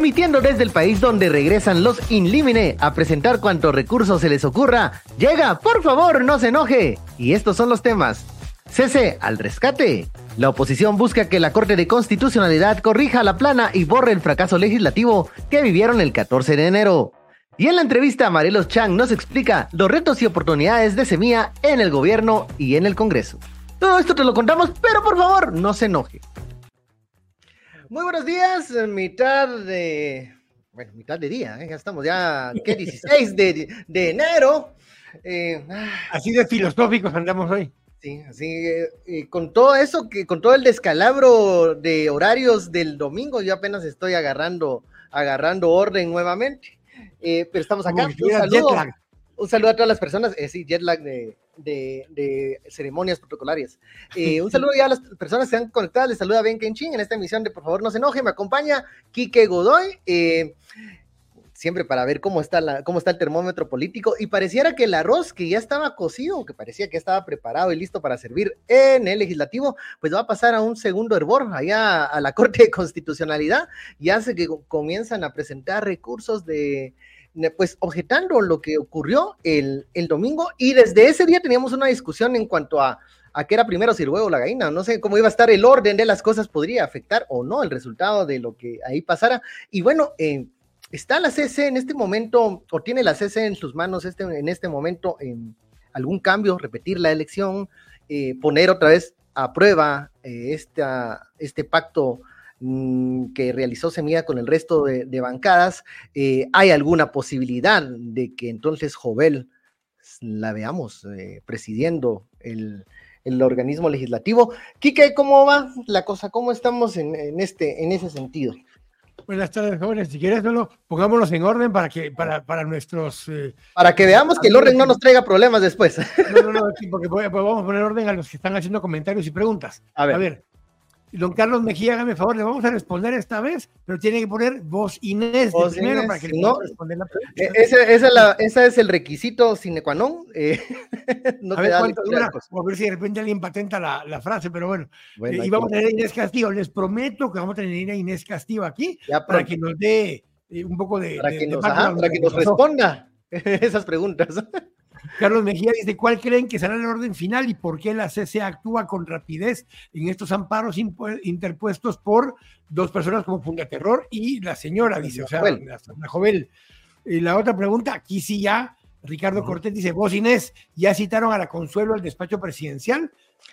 Emitiendo desde el país donde regresan los Inlimine a presentar cuantos recursos se les ocurra. Llega, por favor, no se enoje. Y estos son los temas. Cese al rescate. La oposición busca que la Corte de Constitucionalidad corrija la plana y borre el fracaso legislativo que vivieron el 14 de enero. Y en la entrevista, Marelos Chang nos explica los retos y oportunidades de Semilla en el gobierno y en el Congreso. Todo esto te lo contamos, pero por favor, no se enoje. Muy buenos días, mitad de. Bueno, mitad de día, ¿eh? ya estamos ya, ¿qué? 16 de, de enero. Eh, ah. Así de filosóficos andamos hoy. Sí, así, eh, con todo eso, que con todo el descalabro de horarios del domingo, yo apenas estoy agarrando, agarrando orden nuevamente. Eh, pero estamos acá. Un saludo, un saludo, a todas las personas, sí, jet lag de, de, ceremonias protocolarias. Eh, un saludo ya a las personas que están conectadas, les saluda Ben Kenchin en esta emisión de Por favor no se enoje, me acompaña Quique Godoy. Eh, siempre para ver cómo está, la, cómo está el termómetro político, y pareciera que el arroz que ya estaba cocido, que parecía que estaba preparado y listo para servir en el legislativo, pues va a pasar a un segundo hervor, allá a la Corte de Constitucionalidad, y hace que comienzan a presentar recursos de, pues objetando lo que ocurrió el, el, domingo, y desde ese día teníamos una discusión en cuanto a a qué era primero si el huevo o la gallina. No sé cómo iba a estar el orden de las cosas, podría afectar o no el resultado de lo que ahí pasara. Y bueno, eh, ¿Está la CC en este momento, o tiene la CC en sus manos este, en este momento en algún cambio, repetir la elección, eh, poner otra vez a prueba eh, este pacto mm, que realizó Semilla con el resto de, bancadas? Eh, ¿Hay alguna posibilidad de que entonces Jovel la veamos presidiendo el, organismo legislativo? Quique, ¿cómo va la cosa? ¿Cómo estamos en, este, en ese sentido? Buenas tardes, jóvenes. Si quieres, solo pongámoslos en orden para que para, para nuestros. Eh, para que veamos que el orden no nos traiga problemas después. No, no, no, porque vamos a poner orden a los que están haciendo comentarios y preguntas. A ver. A ver, Don Carlos Mejía, hágame favor, le vamos a responder esta vez, pero tiene que poner voz Inés primero para que no, responder la pregunta. Eh, ese, esa, la, es el requisito sine qua non. Eh, no a ver cuánto dura, a ver si de repente alguien patenta la, la frase, pero bueno. bueno eh, y vamos a tener a Inés Castillo. Les prometo que vamos a tener a Inés Castillo aquí para que nos dé eh, un poco de. Para que nos, para que nos responda esas preguntas. Carlos Mejía dice, ¿cuál creen que será el orden final y por qué la CC actúa con rapidez en estos amparos interpuestos por dos personas como Fundaterror y la señora, dice, o sea, la, joven. Y la otra pregunta, aquí sí ya, Ricardo Cortés dice, vos Inés, ¿ya citaron a la Consuelo al despacho presidencial?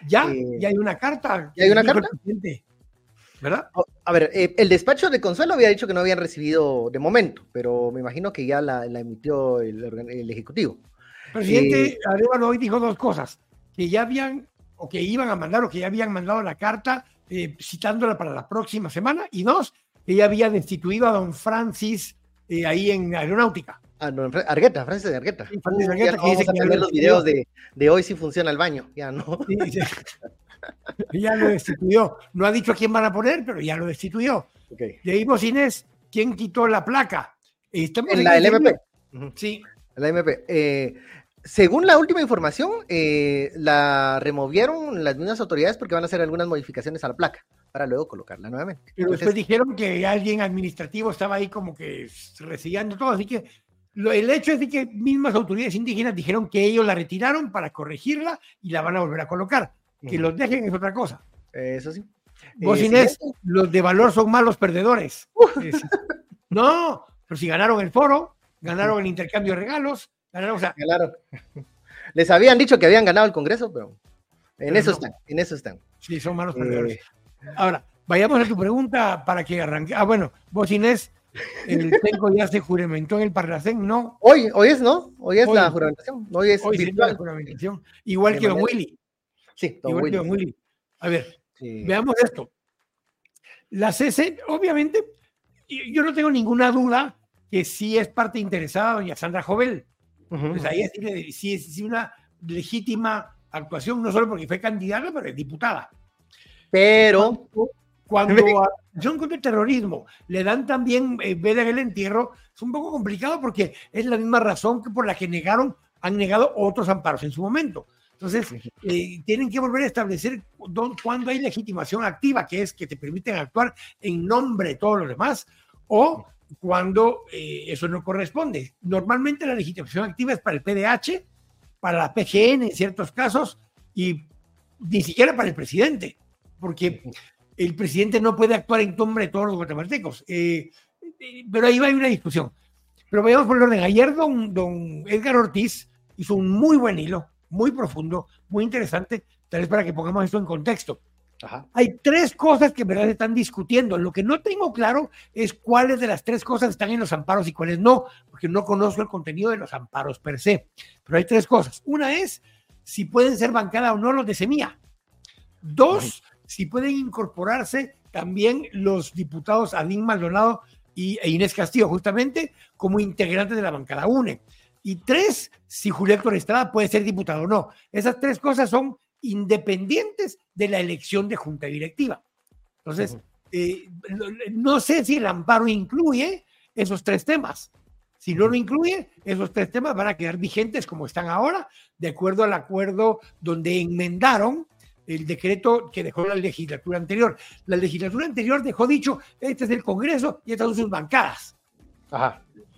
¿Ya? Eh, ¿Ya hay una carta? ¿Ya hay una carta? ¿Verdad? A ver, eh, el despacho de Consuelo había dicho que no habían recibido de momento, pero me imagino que ya la, emitió el Ejecutivo. Presidente eh, Arevalo hoy dijo dos cosas, que ya habían, o que iban a mandar, o que ya habían mandado la carta eh, citándola para la próxima semana, y dos, que ya habían destituido a don Francis eh, ahí en Aeronáutica. Ah, no, Argueta, Francis de Argueta. Francis Argueta, que dice que ver los videos de, de, hoy si funciona el baño, ya no. ya lo destituyó. No ha dicho a quién van a poner, pero ya lo destituyó. Okay. Leímos, Inés, quién quitó la placa. Estamos en la LMP. Sí. La MP. Eh, según la última información, eh, la removieron las mismas autoridades porque van a hacer algunas modificaciones a la placa para luego colocarla nuevamente. Pero después dijeron que alguien administrativo estaba ahí como que recibiendo todo, así que el hecho es de que mismas autoridades indígenas dijeron que ellos la retiraron para corregirla y la van a volver a colocar. Que los dejen es otra cosa. Eso sí. Vos, eh, Inés, los de valor son malos perdedores. no, pero si ganaron el foro, ganaron el intercambio de regalos, Les habían dicho que habían ganado el Congreso, pero en eso están, en eso están. Sí, son malos perdedores. Eh, Ahora, vayamos a tu pregunta para que arranque. Ah, bueno, vos Inés, el tengo ya se juramentó en el Parlacén, ¿no? Hoy, hoy es, ¿no? Hoy es la juramentación. Hoy es la juramentación. Igual que Don Willy. Sí, Igual Willy. que Don Willy. A ver, veamos esto. La CC, obviamente, yo no tengo ninguna duda que sí es parte interesada doña Sandra Jovel. Pues ahí sí, es una legítima actuación, no solo porque fue candidata, pero es diputada. Pero cuando a son contra el terrorismo le dan también eh, veda en el entierro, es un poco complicado porque es la misma razón que por la que negaron, han negado otros amparos en su momento. Entonces, eh, tienen que volver a establecer cuándo hay legitimación activa, que es que te permiten actuar en nombre de todos los demás, o cuando eh, eso no corresponde. Normalmente la legitimación activa es para el PDH, para la PGN en ciertos casos y ni siquiera para el presidente, porque el presidente no puede actuar en nombre de todos los guatemaltecos. Eh, eh, pero ahí va a haber una discusión. Pero vayamos por el orden. Ayer don, don Edgar Ortiz hizo un muy buen hilo, muy profundo, muy interesante, tal vez para que pongamos esto en contexto. Hay tres cosas que en verdad están discutiendo. Lo que no tengo claro es cuáles de las tres cosas están en los amparos y cuáles no, porque no conozco el contenido de los amparos per se. Pero hay tres cosas. Una es si pueden ser bancada o no los de semilla. Dos, si pueden incorporarse también los diputados Adín Maldonado y, e Inés Castillo, justamente como integrantes de la bancada UNE. Y tres, si Julio Héctor Estrada puede ser diputado o no. Esas tres cosas son independientes de la elección de junta directiva. Entonces, eh, no sé si el amparo incluye esos tres temas. Si no lo incluye, esos tres temas van a quedar vigentes como están ahora, de acuerdo al acuerdo donde enmendaron el decreto que dejó la legislatura anterior. La legislatura anterior dejó dicho, este es el Congreso y estas son sus bancadas.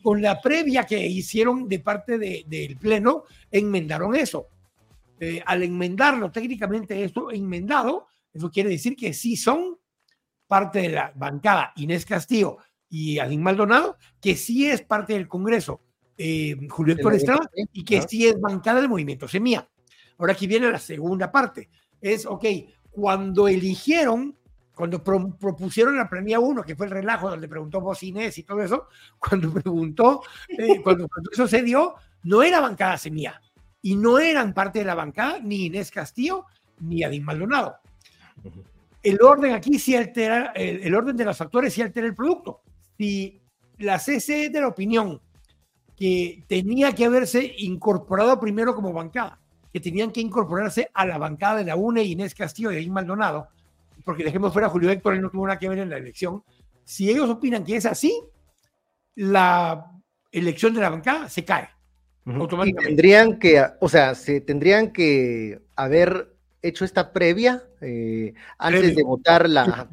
Con la previa que hicieron de parte del Pleno, enmendaron eso. Eh, al enmendarlo, técnicamente esto enmendado, eso quiere decir que sí son parte de la bancada Inés Castillo y Adín Maldonado, que sí es parte del Congreso eh, Julio Héctor Estrada y que sí es bancada del movimiento Semilla. Ahora aquí viene la segunda parte. Es, ok, cuando eligieron, cuando propusieron la premia 1, que fue el relajo donde preguntó vos Inés y todo eso, cuando preguntó, eh, cuando, cuando, eso se dio, no era bancada Semilla y no eran parte de la bancada ni Inés Castillo ni Adín Maldonado. El orden aquí sí altera, el, orden de los factores sí altera el producto. Si la CC es de la opinión que tenía que haberse incorporado primero como bancada, que tenían que incorporarse a la bancada de la UNE, Inés Castillo y Adín Maldonado, porque dejemos fuera a Julio Héctor, él no tuvo nada que ver en la elección. Si ellos opinan que es así, la elección de la bancada se cae. Y tendrían que, o sea, se tendrían que haber hecho esta previa eh, antes de votar la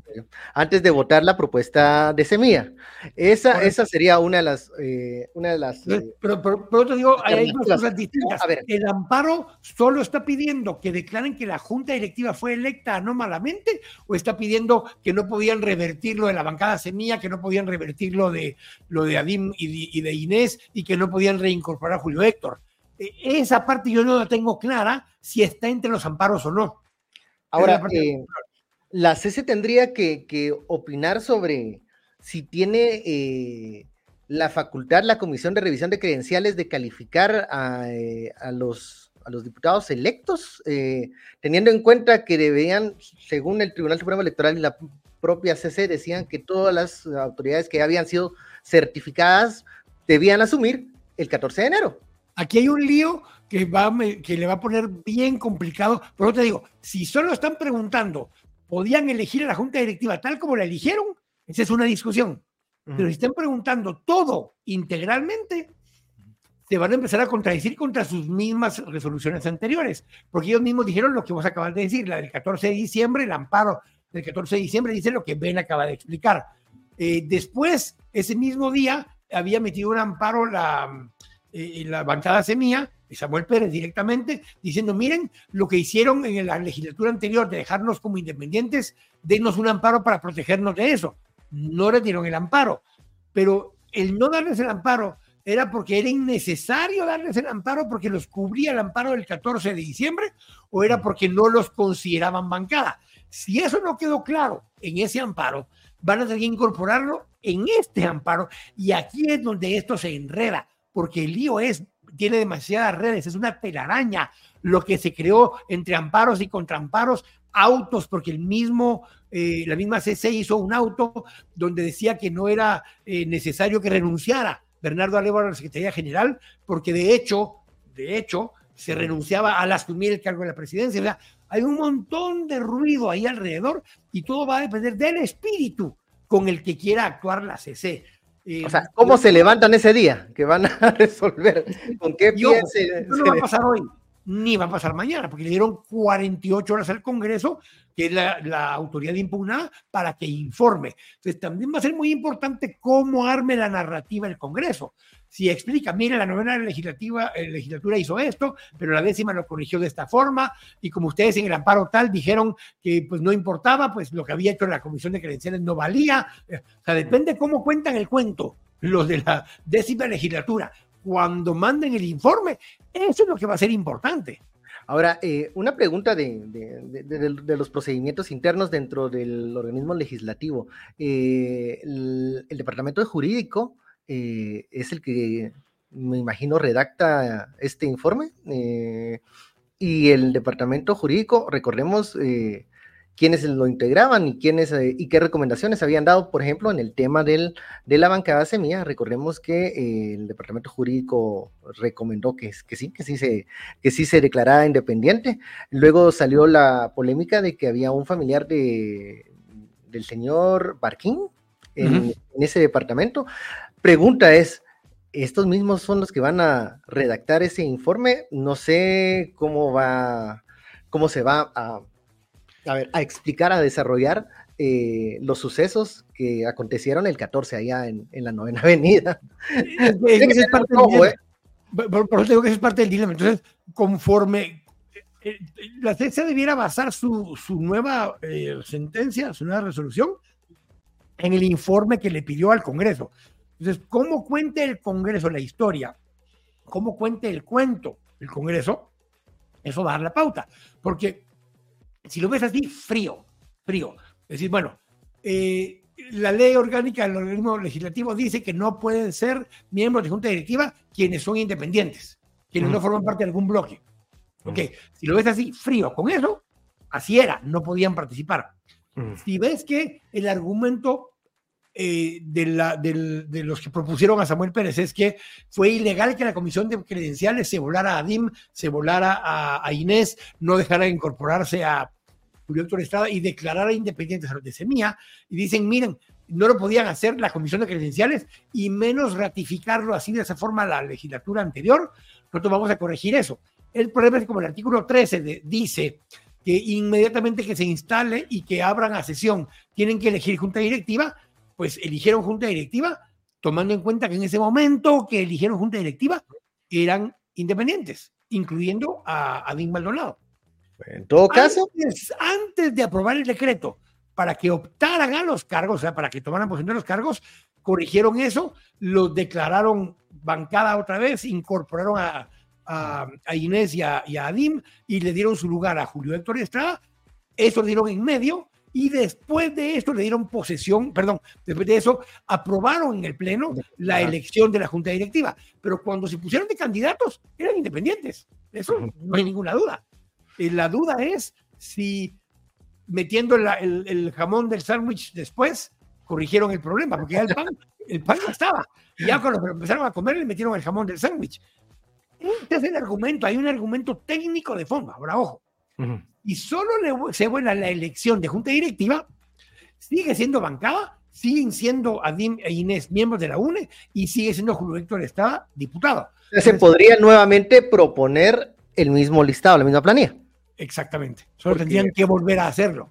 antes de votar la propuesta de semilla. Esa, esa sería una de las eh, una de las eh, pero, pero, te digo, hay dos cosas distintas. A ver. El amparo solo está pidiendo que declaren que la junta directiva fue electa anómalamente o está pidiendo que no podían revertir lo de la bancada semilla, que no podían revertir lo de lo de Adim y de Inés y que no podían reincorporar a Julio Héctor. Esa parte yo no la tengo clara si está entre los amparos o no. Ahora, eh, la CC tendría que, opinar sobre si tiene eh, la facultad, la Comisión de Revisión de Credenciales, de calificar a, eh, los, a los diputados electos, teniendo en cuenta que debían, según el Tribunal Supremo Electoral y la propia CC, decían que todas las autoridades que habían sido certificadas debían asumir el 14 de enero. Aquí hay un lío que, va, que le va a poner bien complicado. Pero te digo, si solo están preguntando, ¿podían elegir a la junta directiva tal como la eligieron? Esa es una discusión. Pero si están preguntando todo integralmente, se van a empezar a contradecir contra sus mismas resoluciones anteriores, porque ellos mismos dijeron lo que vos acabas de decir, la del 14 de diciembre, el amparo del 14 de diciembre dice lo que Ben acaba de explicar. Eh, después, ese mismo día, había metido un amparo la, eh, la bancada semilla Samuel Pérez directamente, diciendo, miren, lo que hicieron en la legislatura anterior de dejarnos como independientes, denos un amparo para protegernos de eso. No le dieron el amparo, pero el no darles el amparo era porque era innecesario darles el amparo porque los cubría el amparo del 14 de diciembre o era porque no los consideraban bancada. Si eso no quedó claro en ese amparo, van a tener que incorporarlo en este amparo y aquí es donde esto se enreda porque el lío es, tiene demasiadas redes, es una telaraña lo que se creó entre amparos y contraamparos, autos, porque el mismo, eh, la misma CC hizo un auto donde decía que no era eh, necesario que renunciara Bernardo Alevo a la Secretaría General, porque de hecho, de hecho, se renunciaba al asumir el cargo de la presidencia. Hay un montón de ruido ahí alrededor y todo va a depender del espíritu con el que quiera actuar la CC o sea, ¿cómo se levantan ese día? Que van a resolver. ¿Con qué pie se, no va a pasar hoy. ni va a pasar mañana, porque le dieron 48 horas al Congreso, que es la, la, autoridad impugnada, para que informe. Entonces, también va a ser muy importante cómo arme la narrativa el Congreso. Si explica, mire, la novena legislativa, eh, legislatura hizo esto, pero la décima lo corrigió de esta forma, y como ustedes en el amparo tal dijeron que pues no importaba, pues lo que había hecho la Comisión de Credenciales no valía. O sea, depende cómo cuentan el cuento los de la décima legislatura cuando manden el informe. Eso es lo que va a ser importante. Ahora, eh, una pregunta de, de, los procedimientos internos dentro del organismo legislativo. Eh, el, Departamento de Jurídico eh, es el que, me imagino, redacta este informe. Eh, y el Departamento Jurídico, recordemos, eh, quiénes lo integraban y quiénes y qué recomendaciones habían dado, por ejemplo, en el tema del, de la bancada semilla. Recordemos que el departamento jurídico recomendó que, que sí, que sí se, que sí se declarara independiente. Luego salió la polémica de que había un familiar de, del señor Barquín en, uh -huh. en ese departamento. Pregunta es, estos mismos son los que van a redactar ese informe. No sé cómo va, cómo se va a a ver, a explicar, a desarrollar eh, los sucesos que acontecieron el 14 allá en, en la novena avenida. Es parte del, eh. por, por, eso digo que es parte del dilema. Entonces, conforme eh, la CESA debiera basar su, su nueva eh, sentencia, su nueva resolución, en el informe que le pidió al Congreso. Entonces, ¿cómo cuente el Congreso la historia? ¿Cómo cuente el cuento el Congreso? Eso va a dar la pauta. Porque si lo ves así, frío, frío. Es decir, bueno, eh, la ley orgánica del organismo legislativo dice que no pueden ser miembros de junta directiva quienes son independientes, quienes uh -huh. no forman parte de algún bloque. Uh -huh. Ok, si lo ves así, frío, con eso, así era, no podían participar. Uh -huh. Si ves que el argumento eh, de, la, de, los que propusieron a Samuel Pérez es que fue ilegal que la comisión de credenciales se volara a DIM, se volara a, a Inés, no dejara de incorporarse a Julio Héctor Estrada y declarara independientes a los de Semilla, y dicen, miren, no lo podían hacer la comisión de credenciales y menos ratificarlo así de esa forma la legislatura anterior, nosotros vamos a corregir eso. El problema es que como el artículo 13 de, dice que inmediatamente que se instale y que abran a sesión tienen que elegir junta directiva, pues eligieron junta directiva, tomando en cuenta que en ese momento que eligieron junta directiva eran independientes, incluyendo a, a Dean Maldonado. En todo caso. Antes, antes, de aprobar el decreto, para que optaran a los cargos, o sea, para que tomaran posesión de los cargos, corrigieron eso, los declararon bancada otra vez, incorporaron a, a, a Inés y a, y a, Adim y le dieron su lugar a Julio Héctor Estrada. Eso lo dieron en medio y después de esto le dieron posesión, perdón, después de eso aprobaron en el Pleno la elección de la Junta Directiva. Pero cuando se pusieron de candidatos, eran independientes. Eso no hay ninguna duda. Eh, la duda es si metiendo la, el, el, jamón del sándwich después corrigieron el problema, porque ya el pan, el pan no estaba. Y ya cuando empezaron a comer le metieron el jamón del sándwich. Este es el argumento, hay un argumento técnico de fondo, ahora ojo. Uh -huh. Y solo le, se vuela la elección de junta directiva, sigue siendo bancada, siguen siendo Adim e Inés miembros de la UNE y sigue siendo Julio Héctor Estrada diputado. Se podría nuevamente proponer el mismo listado, la misma planilla. Exactamente. Solo tendrían que volver a hacerlo.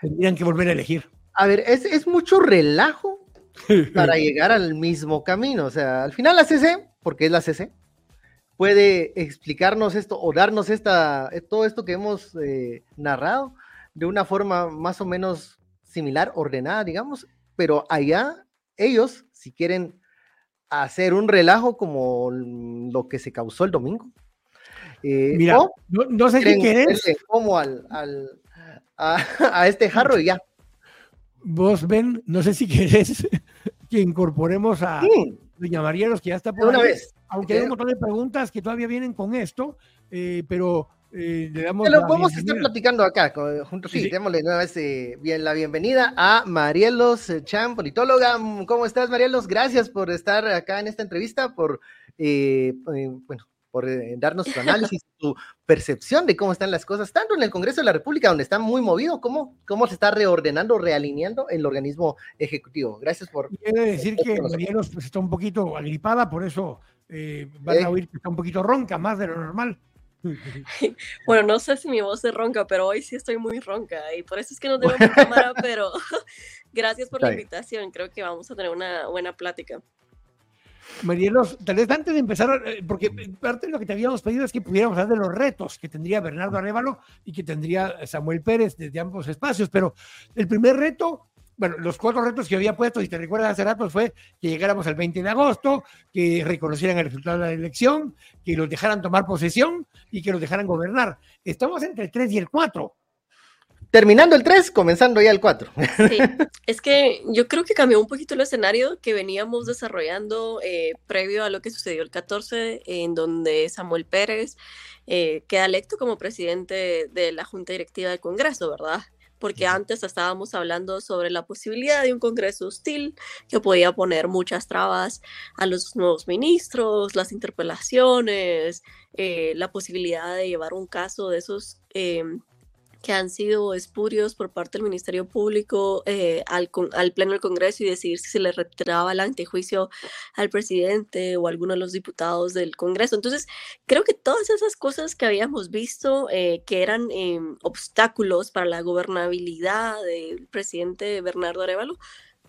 Tendrían que volver a elegir. A ver, es, es mucho relajo para llegar al mismo camino. O sea, al final la CC, porque es la CC, puede explicarnos esto o darnos esta, todo esto que hemos eh, narrado de una forma más o menos similar, ordenada, digamos, pero allá ellos, si quieren hacer un relajo como lo que se causó el domingo, eh, Mira, no, no, sé si querés. Como al, al a, a, este jarro y ya. Vos, ven, no sé si querés que incorporemos a sí. Doña María, los que ya está por Una ahí, vez. Aunque hay un montón de preguntas que todavía vienen con esto, eh, pero eh, le damos. Pero podemos estar platicando acá, juntos. Sí, sí. démosle una vez eh, bien, la bienvenida a Marielos Chan, politóloga. ¿Cómo estás, Marielos? Gracias por estar acá en esta entrevista, por, bueno, por eh, darnos tu análisis, tu percepción de cómo están las cosas, tanto en el Congreso de la República, donde está muy movido, como cómo se está reordenando, realineando el organismo ejecutivo. Gracias por... Quiero decir que Marielos pues, está un poquito agripada, por eso eh, van a oír que está un poquito ronca, más de lo normal. Bueno, no sé si mi voz es ronca, pero hoy sí estoy muy ronca y por eso es que no tengo mi cámara, pero gracias por la invitación. Creo que vamos a tener una buena plática. Marielos, tal vez antes de empezar, eh, porque parte de lo que te habíamos pedido es que pudiéramos hablar de los retos que tendría Bernardo Arevalo y que tendría Samuel Pérez desde ambos espacios, pero el primer reto bueno, los cuatro retos que había puesto, si te recuerdas hace rato, fue que llegáramos al 20 de agosto, que reconocieran el resultado de la elección, que los dejaran tomar posesión y que los dejaran gobernar. Estamos entre el 3 y el 4. Terminando el 3, comenzando ya el 4. Sí, es que yo creo que cambió un poquito el escenario que veníamos desarrollando eh, previo a lo que sucedió el 14, en donde Samuel Pérez eh, queda electo como presidente de la Junta Directiva del Congreso, ¿verdad? porque antes estábamos hablando sobre la posibilidad de un Congreso hostil que podía poner muchas trabas a los nuevos ministros, las interpelaciones, eh, la posibilidad de llevar un caso de esos em, que han sido espurios por parte del Ministerio Público eh, al, al, Pleno del Congreso y decidir si se le retiraba el antejuicio al presidente o a alguno de los diputados del Congreso. Entonces, creo que todas esas cosas que habíamos visto eh, que eran em, obstáculos para la gobernabilidad del presidente Bernardo Arevalo,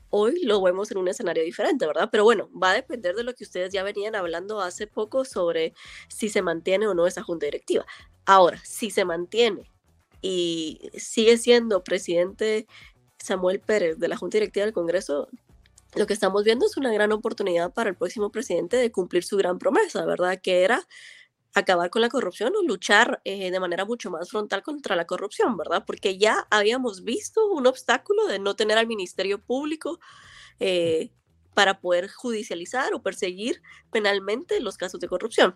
hoy lo vemos en un escenario diferente, ¿verdad? Pero bueno, va a depender de lo que ustedes ya venían hablando hace poco sobre si se mantiene o no esa junta directiva. Ahora, si se mantiene y sigue siendo presidente Samuel Pérez de la Junta Directiva del Congreso, lo que estamos viendo es una gran oportunidad para el próximo presidente de cumplir su gran promesa, ¿verdad? Que era acabar con la corrupción o luchar eh, de manera mucho más frontal contra la corrupción, ¿verdad? Porque ya habíamos visto un obstáculo de no tener al Ministerio Público eh, para poder judicializar o perseguir penalmente los casos de corrupción.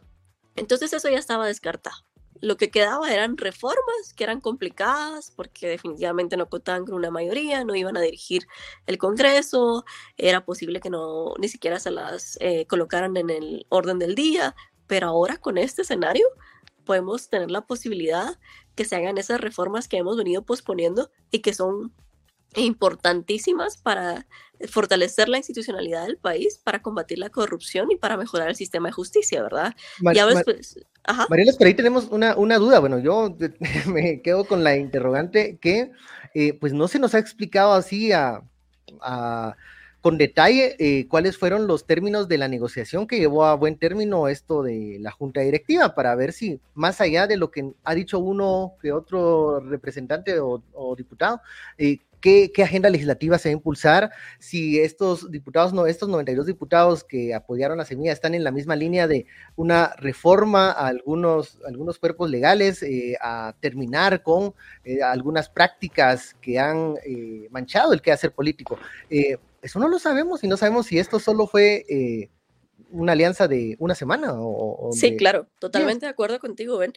Entonces eso ya estaba descartado lo que quedaba eran reformas que eran complicadas porque definitivamente no contaban con una mayoría, no iban a dirigir el Congreso, era posible que no ni siquiera se las eh, colocaran en el orden del día, pero ahora con este escenario podemos tener la posibilidad que se hagan esas reformas que hemos venido posponiendo y que son importantísimas para fortalecer la institucionalidad del país, para combatir la corrupción y para mejorar el sistema de justicia, ¿verdad? ya ves, pues, por ahí tenemos una, una, duda. Bueno, yo me quedo con la interrogante que eh, pues no se nos ha explicado así a, con detalle eh, cuáles fueron los términos de la negociación que llevó a buen término esto de la junta directiva para ver si más allá de lo que ha dicho uno que otro representante o, diputado, eh, ¿Qué, agenda legislativa se va a impulsar, si estos diputados, no, estos 92 diputados que apoyaron la semilla están en la misma línea de una reforma a algunos, algunos cuerpos legales, eh, a terminar con algunas prácticas que han manchado el quehacer político. Eso no lo sabemos y no sabemos si esto solo fue una alianza de una semana o... sí, claro, totalmente de acuerdo contigo, Ben.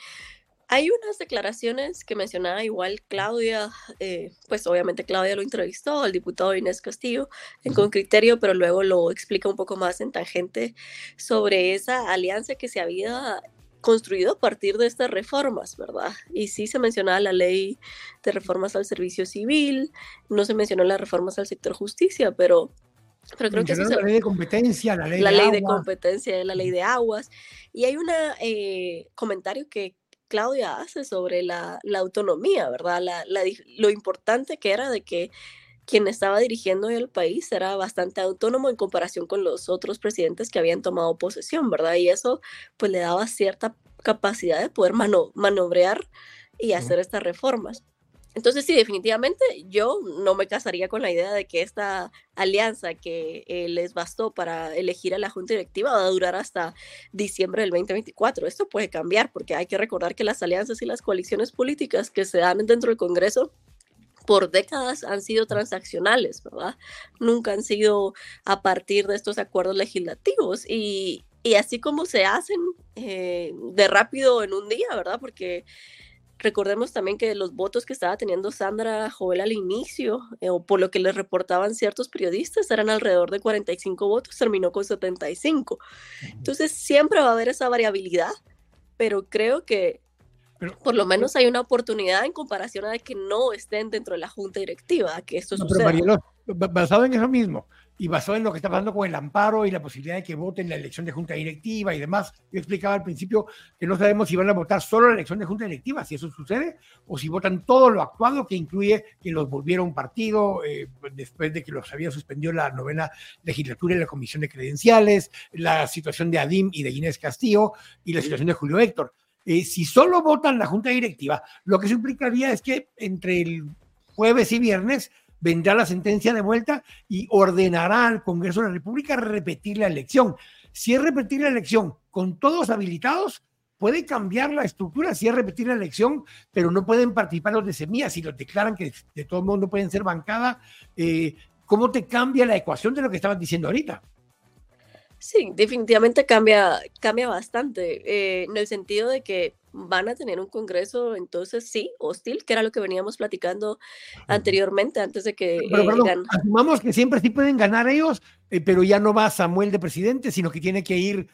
Hay unas declaraciones que mencionaba igual Claudia, eh, pues obviamente Claudia lo entrevistó al diputado Inés Castillo en con criterio, pero luego lo explica un poco más en tangente sobre esa alianza que se había construido a partir de estas reformas, ¿verdad? Y sí se mencionaba la ley de reformas al servicio civil, no se mencionó las reformas al sector justicia, pero pero creo que eso la ley de competencia, la ley, la de, ley de competencia, la ley de aguas. Y hay un eh, comentario que Claudia hace sobre la, autonomía, ¿verdad? La, lo importante que era de que quien estaba dirigiendo el país era bastante autónomo en comparación con los otros presidentes que habían tomado posesión, ¿verdad? Y eso pues le daba cierta capacidad de poder mano, manobrear y hacer estas reformas. Entonces, sí, definitivamente yo no me casaría con la idea de que esta alianza que eh, les bastó para elegir a la Junta Directiva va a durar hasta diciembre del 2024. Esto puede cambiar porque hay que recordar que las alianzas y las coaliciones políticas que se dan dentro del Congreso por décadas han sido transaccionales, ¿verdad? Nunca han sido a partir de estos acuerdos legislativos y, así como se hacen eh, de rápido en un día, ¿verdad? Porque Recordemos también que los votos que estaba teniendo Sandra Joel al inicio, eh, o por lo que le reportaban ciertos periodistas, eran alrededor de 45 votos, terminó con 75. Entonces siempre va a haber esa variabilidad, pero creo que por lo menos hay una oportunidad en comparación a que no estén dentro de la junta directiva, que esto no, suceda. Pero basado en eso mismo, y basado en lo que está pasando con el amparo y la posibilidad de que voten la elección de junta directiva y demás. Yo explicaba al principio que no sabemos si van a votar solo la elección de junta directiva, si eso sucede, o si votan todo lo actuado, que incluye que los volvieron partido eh, después de que los había suspendido la novena legislatura y la comisión de credenciales, la situación de Adim y de Inés Castillo y la situación de Julio Héctor. Eh, si solo votan la junta directiva, lo que se implicaría es que entre el jueves y viernes vendrá la sentencia de vuelta y ordenará al Congreso de la República repetir la elección. Si es repetir la elección con todos habilitados, puede cambiar la estructura, si es repetir la elección, pero no pueden participar los de semillas, si los declaran que de todo modo no pueden ser bancada, eh, ¿cómo te cambia la ecuación de lo que estabas diciendo ahorita? Sí, definitivamente cambia, cambia bastante, eh, en el sentido de que van a tener un congreso, entonces sí, hostil, que era lo que veníamos platicando anteriormente, antes de que... Pero, eh, asumamos que siempre sí pueden ganar ellos, eh, pero ya no va Samuel de presidente, sino que tiene que ir,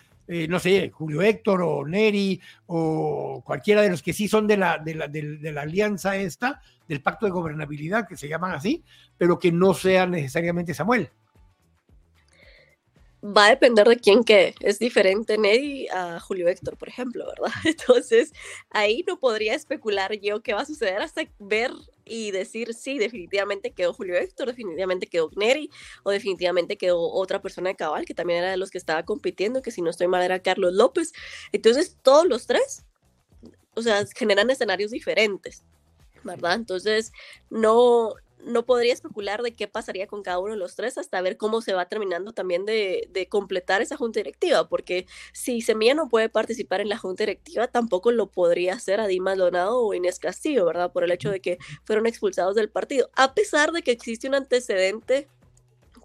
no sé, Julio Héctor o Neri o cualquiera de los que sí son de la, de la, de la alianza esta, del pacto de gobernabilidad, que se llaman así, pero que no sea necesariamente Samuel va a depender de quién quede. Es diferente Neddy a Julio Héctor, por ejemplo, ¿verdad? Entonces, ahí no podría especular yo qué va a suceder hasta ver y decir, sí, definitivamente quedó Julio Héctor, definitivamente quedó Neri, o definitivamente quedó otra persona de cabal, que también era de los que estaba compitiendo, que si no estoy mal era Carlos López. Entonces, todos los tres, o sea, generan escenarios diferentes. ¿verdad? Entonces, no, no podría especular de qué pasaría con cada uno de los tres hasta ver cómo se va terminando también de, completar esa junta directiva, porque si Semilla no puede participar en la junta directiva, tampoco lo podría hacer a Dimas Maldonado o Inés Castillo, ¿verdad? Por el hecho de que fueron expulsados del partido, a pesar de que existe un antecedente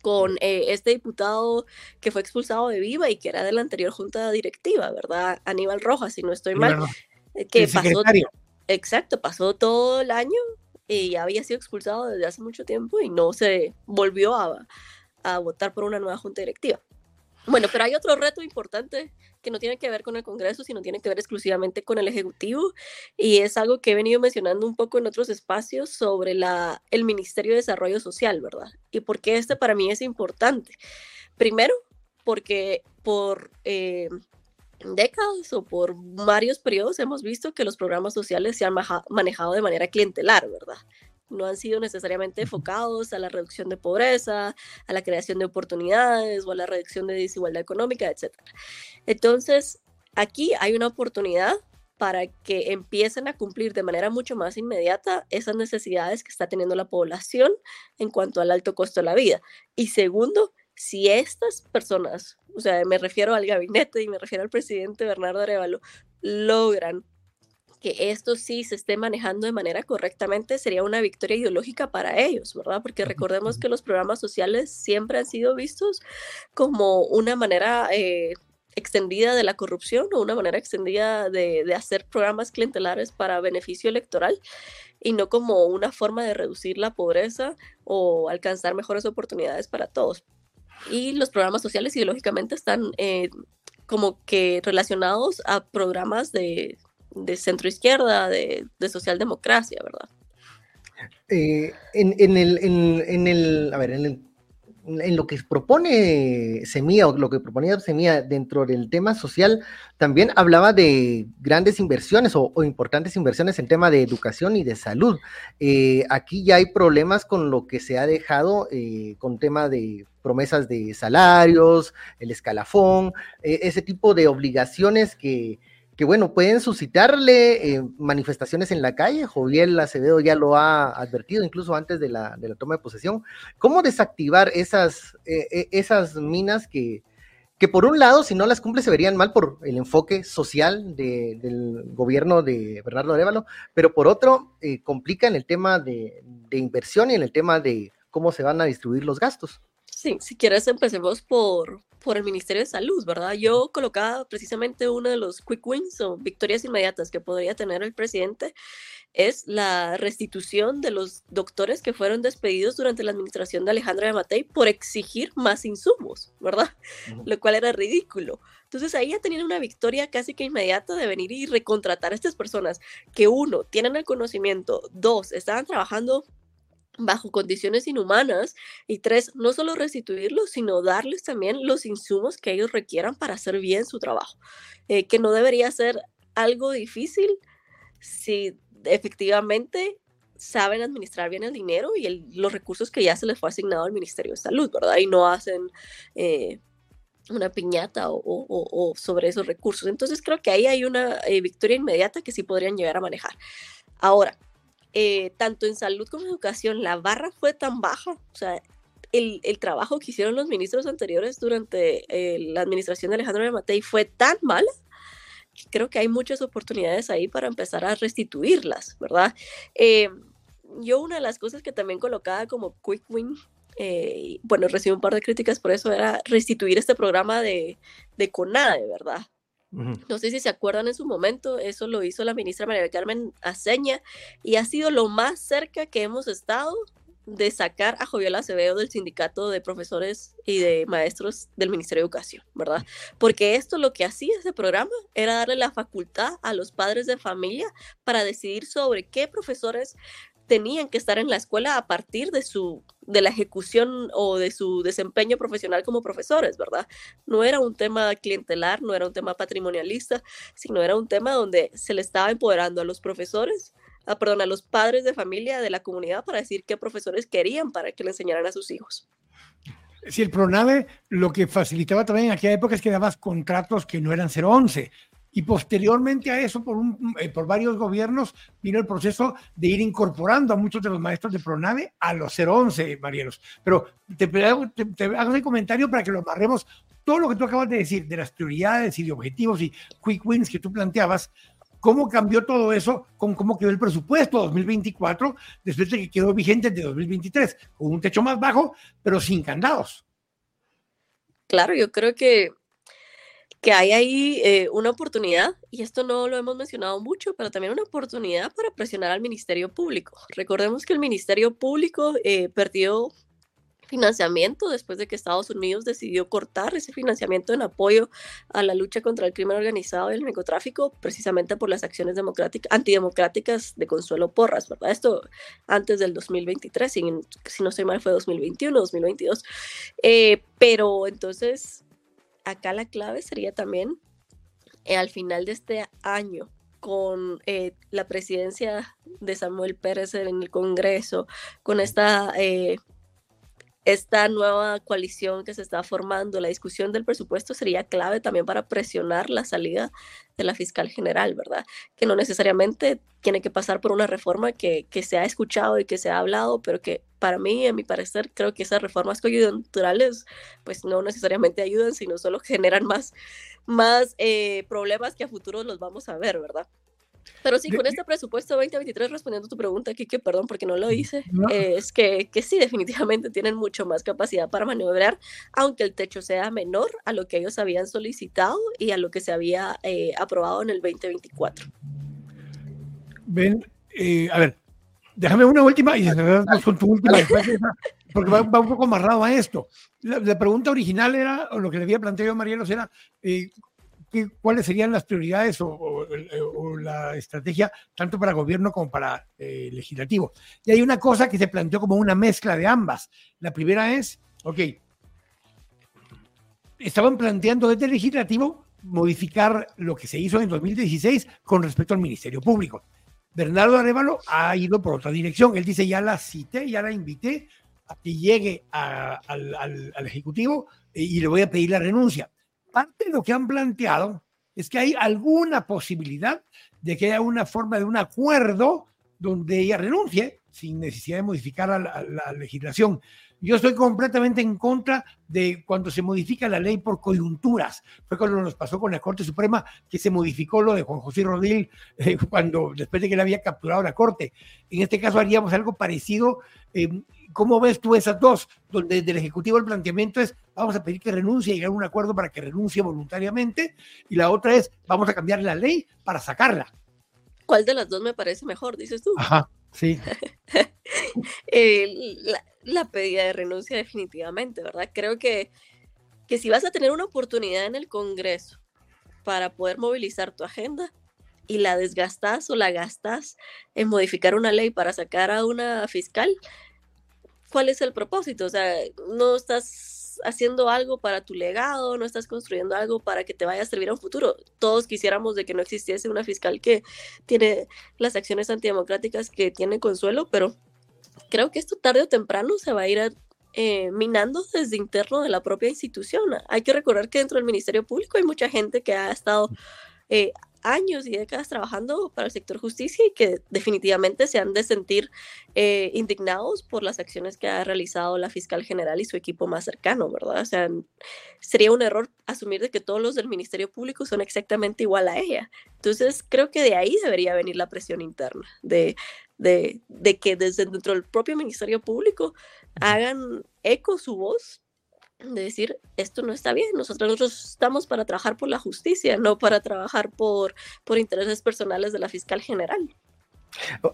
con eh, este diputado que fue expulsado de Viva y que era de la anterior junta directiva, ¿verdad? Aníbal Rojas, si no estoy mal, eh, que pasó... Exacto, pasó todo el año y ya había sido expulsado desde hace mucho tiempo y no se volvió a, a votar por una nueva junta directiva. Bueno, pero hay otro reto importante que no tiene que ver con el Congreso, sino tiene que ver exclusivamente con el Ejecutivo y es algo que he venido mencionando un poco en otros espacios sobre la, el Ministerio de Desarrollo Social, ¿verdad? Y por qué este para mí es importante. Primero, porque por eh, décadas o por varios periodos hemos visto que los programas sociales se han manejado de manera clientelar, ¿verdad? No han sido necesariamente enfocados a la reducción de pobreza, a la creación de oportunidades o a la reducción de desigualdad económica, etc. Entonces, aquí hay una oportunidad para que empiecen a cumplir de manera mucho más inmediata esas necesidades que está teniendo la población en cuanto al alto costo de la vida. Y segundo, si estas personas, o sea, me refiero al gabinete y me refiero al presidente Bernardo Arevalo, logran que esto sí se esté manejando de manera correctamente, sería una victoria ideológica para ellos, ¿verdad? Porque recordemos que los programas sociales siempre han sido vistos como una manera eh, extendida de la corrupción o una manera extendida de, de hacer programas clientelares para beneficio electoral y no como una forma de reducir la pobreza o alcanzar mejores oportunidades para todos y los programas sociales ideológicamente están eh, como que relacionados a programas de, de centro izquierda, de, de socialdemocracia, ¿verdad? Eh, en, en, el, en, en, el, a ver, en el en lo que propone Semilla o lo que proponía Semilla dentro del tema social, también hablaba de grandes inversiones o, importantes inversiones en tema de educación y de salud. Eh, aquí ya hay problemas con lo que se ha dejado eh, con tema de promesas de salarios, el escalafón, eh, ese tipo de obligaciones que, que bueno, pueden suscitarle eh, manifestaciones en la calle. Joviel Acevedo ya lo ha advertido incluso antes de la, de la toma de posesión. ¿Cómo desactivar esas, eh, eh, esas minas que, que por un lado, si no las cumple, se verían mal por el enfoque social del gobierno de Bernardo Arevalo, pero por otro, complican el tema de, de inversión y en el tema de cómo se van a distribuir los gastos? Sí, si quieres empecemos por, por el Ministerio de Salud, ¿verdad? Yo colocaba precisamente uno de los quick wins o victorias inmediatas que podría tener el presidente es la restitución de los doctores que fueron despedidos durante la administración de Alejandra de Matei por exigir más insumos, ¿verdad? Lo cual era ridículo. Entonces ahí ya tenían una victoria casi que inmediata de venir y recontratar a estas personas que uno, tienen el conocimiento, dos, estaban trabajando bajo condiciones inhumanas y tres, no solo restituirlos, sino darles también los insumos que ellos requieran para hacer bien su trabajo, eh, que no debería ser algo difícil si efectivamente saben administrar bien el dinero y los recursos que ya se les fue asignado al Ministerio de Salud, ¿verdad? Y no hacen eh, una piñata o, sobre esos recursos. Entonces creo que ahí hay una eh, victoria inmediata que sí podrían llegar a manejar. Ahora, eh, tanto en salud como en educación, la barra fue tan baja, o sea, el, trabajo que hicieron los ministros anteriores durante la administración de Alejandro Matei fue tan mala creo que hay muchas oportunidades ahí para empezar a restituirlas, ¿verdad? Eh, yo una de las cosas que también colocaba como quick win, eh, bueno, recibí un par de críticas por eso, era restituir este programa de, de CONADE, ¿verdad? No sé si se acuerdan en su momento, eso lo hizo la ministra María Carmen Aceña y ha sido lo más cerca que hemos estado de sacar a Jovial Acevedo del sindicato de profesores y de maestros del Ministerio de Educación, ¿verdad? Porque esto lo que hacía ese programa era darle la facultad a los padres de familia para decidir sobre qué profesores tenían que estar en la escuela a partir de su de la ejecución o de su desempeño profesional como profesores, ¿verdad? No era un tema clientelar, no era un tema patrimonialista, sino era un tema donde se le estaba empoderando a los profesores a, perdón, a los padres de familia de la comunidad para decir qué profesores querían para que le enseñaran a sus hijos. Si el PRONAVE lo que facilitaba también en aquella época es que dabas contratos que no eran 011. Y posteriormente a eso, por, un, eh, por varios gobiernos, vino el proceso de ir incorporando a muchos de los maestros de PRONAVE a los 011, Marielos. Pero te, te, te hago ese comentario para que lo amarremos todo lo que tú acabas de decir, de las prioridades y de objetivos y quick wins que tú planteabas, cómo cambió todo eso con cómo quedó el presupuesto 2024 después de que quedó vigente de 2023, con un techo más bajo, pero sin candados. Claro, yo creo que, que hay ahí eh, una oportunidad, y esto no lo hemos mencionado mucho, pero también una oportunidad para presionar al Ministerio Público. Recordemos que el Ministerio Público eh, perdió financiamiento después de que Estados Unidos decidió cortar ese financiamiento en apoyo a la lucha contra el crimen organizado y el narcotráfico, precisamente por las acciones democráticas, antidemocráticas de Consuelo Porras, ¿verdad? Esto antes del 2023, si, si no estoy mal fue 2021, 2022. Eh, pero entonces, acá la clave sería también eh, al final de este año con eh, la presidencia de Samuel Pérez en el Congreso, con esta esta nueva coalición que se está formando, la discusión del presupuesto sería clave también para presionar la salida de la fiscal general, ¿verdad? Que no necesariamente tiene que pasar por una reforma que, que se ha escuchado y que se ha hablado, pero que para mí, a mi parecer, creo que esas reformas coyunturales pues no necesariamente ayudan, sino solo generan más, más eh, problemas que a futuro los vamos a ver, ¿verdad? Pero sí, con este presupuesto 2023, respondiendo a tu pregunta, que perdón porque no lo hice, es que, que, sí, definitivamente tienen mucho más capacidad para maniobrar, aunque el techo sea menor a lo que ellos habían solicitado y a lo que se había eh, aprobado en el 2024. Ven, eh, a ver, déjame una última y con tu última, porque va, un poco amarrado a esto. La, pregunta original era, o lo que le había planteado a Marielos era, eh, cuáles serían las prioridades o, la estrategia tanto para gobierno como para eh, legislativo. Y hay una cosa que se planteó como una mezcla de ambas. La primera es, ok, estaban planteando desde el legislativo modificar lo que se hizo en 2016 con respecto al Ministerio Público. Bernardo Arevalo ha ido por otra dirección. Él dice, ya la cité, ya la invité a que llegue al, al Ejecutivo eh, y le voy a pedir la renuncia parte de lo que han planteado es que hay alguna posibilidad de que haya una forma de un acuerdo donde ella renuncie sin necesidad de modificar la, legislación. Yo estoy completamente en contra de cuando se modifica la ley por coyunturas. Fue cuando nos pasó con la Corte Suprema que se modificó lo de Juan José Rodríguez eh, cuando después de que le había capturado la Corte. En este caso haríamos algo parecido eh, ¿Cómo ves tú esas dos? Donde del Ejecutivo el planteamiento es vamos a pedir que renuncie y llegar a un acuerdo para que renuncie voluntariamente y la otra es vamos a cambiar la ley para sacarla. ¿Cuál de las dos me parece mejor, dices tú? Ajá, sí. la, pedida de renuncia definitivamente, ¿verdad? Creo que, que si vas a tener una oportunidad en el Congreso para poder movilizar tu agenda, y la desgastas o la gastas en modificar una ley para sacar a una fiscal, ¿cuál es el propósito? O sea, no estás haciendo algo para tu legado, no estás construyendo algo para que te vaya a servir a un futuro. Todos quisiéramos de que no existiese una fiscal que tiene las acciones antidemocráticas que tiene Consuelo, pero creo que esto tarde o temprano se va a ir eh, minando desde interno de la propia institución. Hay que recordar que dentro del Ministerio Público hay mucha gente que ha estado eh, años y décadas trabajando para el sector justicia y que definitivamente se han de sentir eh, indignados por las acciones que ha realizado la fiscal general y su equipo más cercano, ¿verdad? O sea, sería un error asumir de que todos los del Ministerio Público son exactamente igual a ella. Entonces, creo que de ahí debería venir la presión interna, de, de, de que desde dentro del propio Ministerio Público hagan eco su voz de decir, esto no está bien, nosotros, nosotros estamos para trabajar por la justicia, no para trabajar por, por intereses personales de la fiscal general.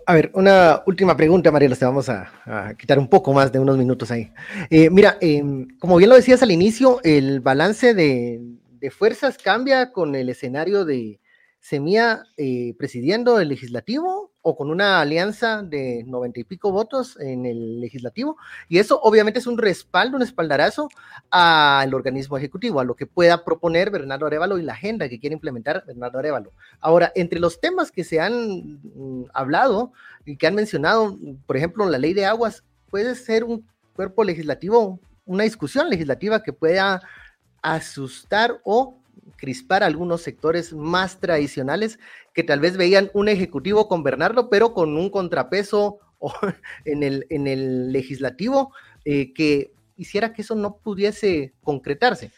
A ver, una última pregunta, Mariela, te vamos a, quitar un poco más de unos minutos ahí. Eh, mira, em, como bien lo decías al inicio, el balance de, de fuerzas cambia con el escenario de, Semía eh, presidiendo el legislativo o con una alianza de noventa y pico votos en el legislativo. Y eso obviamente es un respaldo, un espaldarazo al organismo ejecutivo, a lo que pueda proponer Bernardo Arevalo y la agenda que quiere implementar Bernardo Arevalo. Ahora, entre los temas que se han mm, hablado y que han mencionado, por ejemplo, la ley de aguas, puede ser un cuerpo legislativo, una discusión legislativa que pueda asustar o crispar algunos sectores más tradicionales que tal vez veían un ejecutivo con Bernardo, pero con un contrapeso en, el, en el legislativo eh, que hiciera que eso no pudiese concretarse.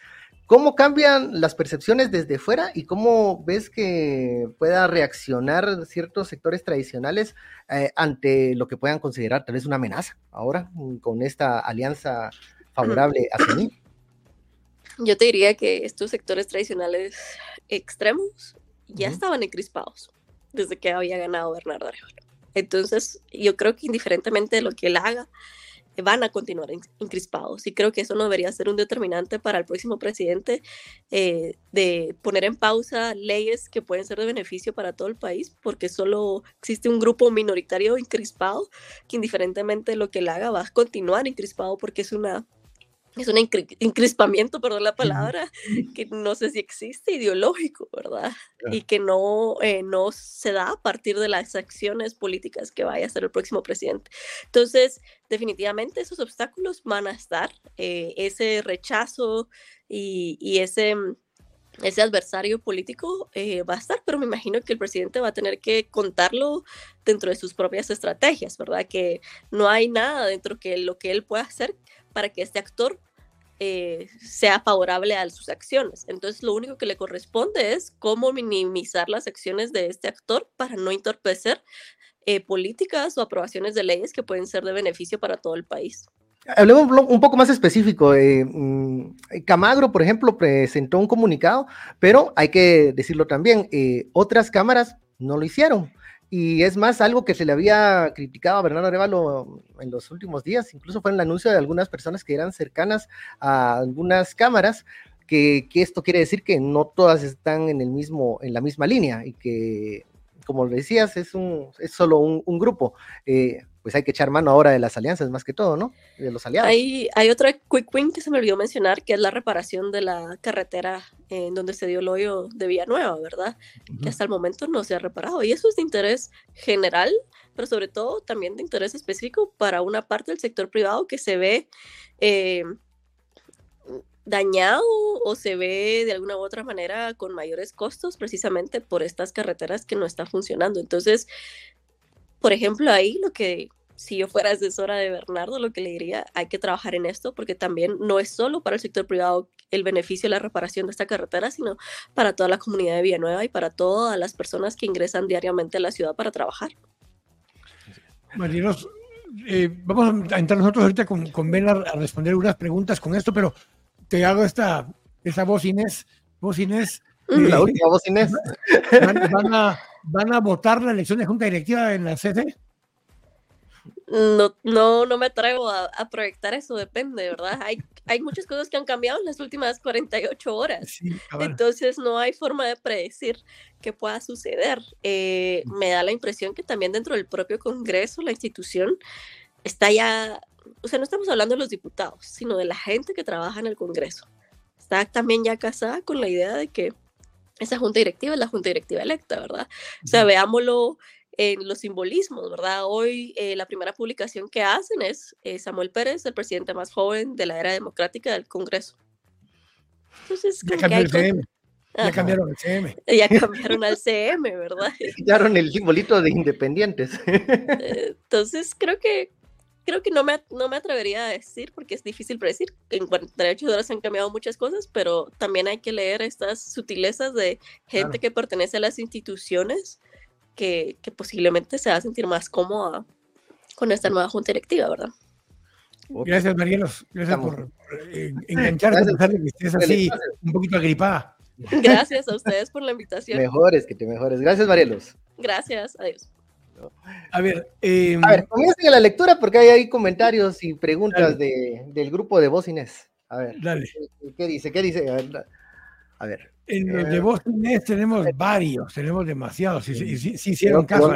¿Cómo cambian las percepciones desde fuera y cómo ves que pueda reaccionar ciertos sectores tradicionales eh, ante lo que puedan considerar tal vez una amenaza ahora con esta alianza favorable a Semí? Yo te diría que estos sectores tradicionales extremos ya estaban encrispados desde que había ganado Bernardo Arevalo. Entonces, yo creo que indiferentemente de lo que él haga, van a continuar encrispados. Y creo que eso no debería ser un determinante para el próximo presidente eh, de poner en pausa leyes que pueden ser de beneficio para todo el país, porque solo existe un grupo minoritario encrispado que indiferentemente de lo que él haga va a continuar encrispado porque es una es un encrispamiento, perdón la palabra, que no sé si existe ideológico, ¿verdad? Y que no, eh, no se da a partir de las acciones políticas que vaya a ser el próximo presidente. Entonces, definitivamente esos obstáculos van a estar, eh, ese rechazo y, y ese ese adversario político eh, va a estar, pero me imagino que el presidente va a tener que contarlo dentro de sus propias estrategias, ¿verdad? Que no hay nada dentro de lo que él pueda hacer para que este actor eh, sea favorable a sus acciones. Entonces, lo único que le corresponde es cómo minimizar las acciones de este actor para no entorpecer eh, políticas o aprobaciones de leyes que pueden ser de beneficio para todo el país. Hablemos un poco más específico. Eh, mm, Camagro, por ejemplo, presentó un comunicado, pero hay que decirlo también, otras cámaras no lo hicieron. Y es más, algo que se le había criticado a Bernardo Arevalo en los últimos días, incluso fue en el anuncio de algunas personas que eran cercanas a algunas cámaras, que, esto quiere decir que no todas están en el mismo, en la misma línea, y que, como decías, es es solo un, grupo. Eh, pues hay que echar mano ahora de las alianzas más que todo, ¿no? De los aliados. Hay, hay otra quick win que se me olvidó mencionar, que es la reparación de la carretera en donde se dio el hoyo de Villanueva, ¿verdad? Que hasta el momento no se ha reparado. Y eso es de interés general, pero sobre todo también de interés específico para una parte del sector privado que se ve eh, dañado o se ve de alguna u otra manera con mayores costos precisamente por estas carreteras que no están funcionando. Entonces, por ejemplo, ahí lo que, si yo fuera asesora de Bernardo, lo que le diría, hay que trabajar en esto porque también no es solo para el sector privado el beneficio de la reparación de esta carretera, sino para toda la comunidad de Villanueva y para todas las personas que ingresan diariamente a la ciudad para trabajar. Marinos, eh, vamos a entrar nosotros ahorita con, con Ben a, responder unas preguntas con esto, pero te hago esta, esta voz Inés. Voz Inés. la eh, última voz Inés. van a, ¿Van a votar la elección de junta directiva en la sede? No, no, no me atrevo a, proyectar eso, depende, ¿verdad? Hay, hay muchas cosas que han cambiado en las últimas 48 horas. Entonces no hay forma de predecir qué pueda suceder. Eh, me da la impresión que también dentro del propio Congreso, la institución está ya o sea, no estamos hablando de los diputados, sino de la gente que trabaja en el Congreso. Está también ya casada con la idea de que esa junta directiva es la junta directiva electa, ¿verdad? O sea, veámoslo en los simbolismos, ¿verdad? Hoy eh, la primera publicación que hacen es eh, Samuel Pérez, el presidente más joven de la era democrática del Congreso. Entonces, ya, CM. ya cambiaron el CM. Ya cambiaron al CM, ¿verdad? Quitaron el simbolito de independientes. Entonces, creo que creo que no me, no me atrevería a decir, porque es difícil predecir. En 48 horas han cambiado muchas cosas, pero también hay que leer estas sutilezas de gente que pertenece a las instituciones que, posiblemente se va a sentir más cómoda con esta nueva junta directiva, ¿verdad? Gracias, Marielos. Gracias por, eh, engancharte, a pesar de que estés así un poquito agripada. Gracias a ustedes por la invitación. Mejores, que te mejores. Gracias, Marielos. Gracias, adiós. A ver, eh, a ver, comiencen la lectura porque hay, hay comentarios y preguntas de, del grupo de voz Inés. A ver, dale. ¿qué, dice? ¿Qué dice? A ver. En los de voz Inés tenemos varios, tenemos demasiados. Si, si, hicieron caso.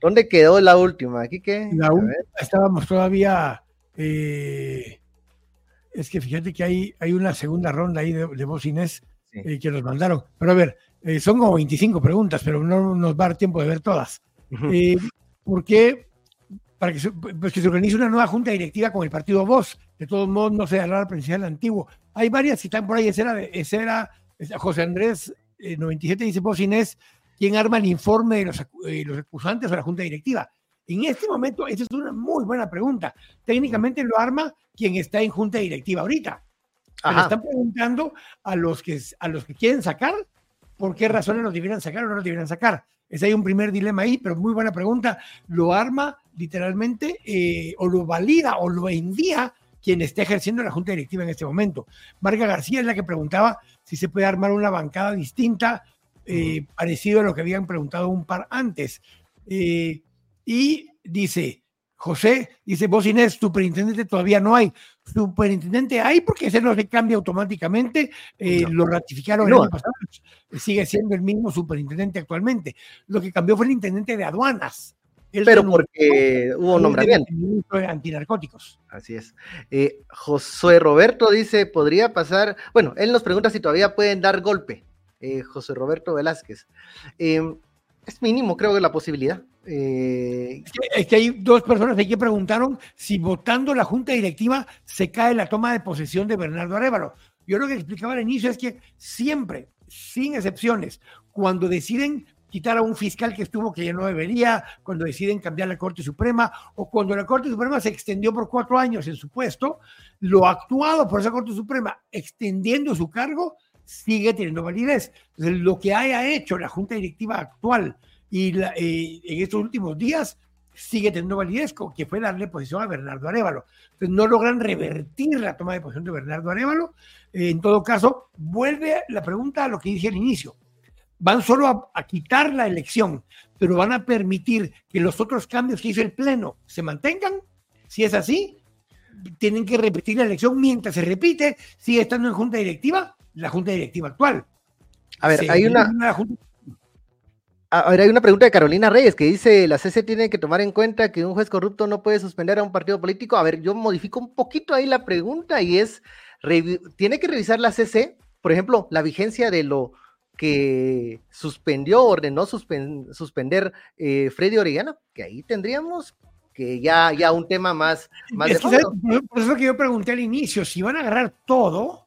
¿dónde, quedó la última? ¿Aquí qué? La estábamos todavía. Eh, es que fíjate que hay, hay una segunda ronda ahí de, de voz Inés eh, que nos mandaron. Pero a ver, son como 25 preguntas, pero no nos va a dar tiempo de ver todas. Eh, porque para que se, pues que se organice una nueva junta directiva con el partido Voz. De todos modos, no se dará la presidencial antiguo. Hay varias que están por ahí. Ese era, ese era José Andrés 97, eh, dice Voz Inés, quien arma el informe de los, eh, los acusantes o la junta directiva. En este momento, esta es una muy buena pregunta. Técnicamente lo arma quien está en junta directiva ahorita. Le están preguntando a los, que, a los que quieren sacar por qué razones los debieran sacar o no los debieran sacar. Es hay un primer dilema ahí, pero muy buena pregunta. ¿Lo arma literalmente eh, o lo valida o lo envía quien esté ejerciendo la Junta Directiva en este momento? Marga García es la que preguntaba si se puede armar una bancada distinta, eh, parecido a lo que habían preguntado un par antes. Eh, y dice, José, dice vos Inés, superintendente todavía no hay. Superintendente hay porque ese no se cambia automáticamente. Eh, lo ratificaron el año pasado. Sigue siendo el mismo superintendente actualmente. Lo que cambió fue el intendente de aduanas. Pero porque hubo nombramiento. De antinarcóticos. Así es. Eh, José Roberto dice, podría pasar, bueno, él nos pregunta si todavía pueden dar golpe. Eh, José Roberto Velázquez. es mínimo, creo que la posibilidad. Eh, es, que, hay dos personas aquí que preguntaron si votando la junta directiva se cae la toma de posesión de Bernardo Arevalo. Yo lo que explicaba al inicio es que siempre, sin excepciones, cuando deciden quitar a un fiscal que estuvo que ya no debería, cuando deciden cambiar la Corte Suprema o cuando la Corte Suprema se extendió por cuatro años en su puesto, lo actuado por esa Corte Suprema extendiendo su cargo sigue teniendo validez. Entonces, lo que haya hecho la Junta Directiva actual y eh, en estos últimos días sigue teniendo validez, que fue darle posición a Bernardo Arevalo. Entonces no logran revertir la toma de posición de Bernardo Arevalo. en todo caso, vuelve la pregunta a lo que dije al inicio. Van solo a, quitar la elección, pero van a permitir que los otros cambios que hizo el Pleno se mantengan. Si es así, tienen que repetir la elección mientras se repite, sigue estando en junta directiva, la junta directiva actual. A ver, hay una, Ahora hay una pregunta de Carolina Reyes que dice, la CC tiene que tomar en cuenta que un juez corrupto no puede suspender a un partido político. A ver, yo modifico un poquito ahí la pregunta y es, tiene que revisar la CC, por ejemplo, la vigencia de lo que suspendió, ordenó suspender eh, Freddy Orellana, que ahí tendríamos que ya, ya un tema más, más de fondo. Por eso que yo pregunté al inicio, si van a agarrar todo,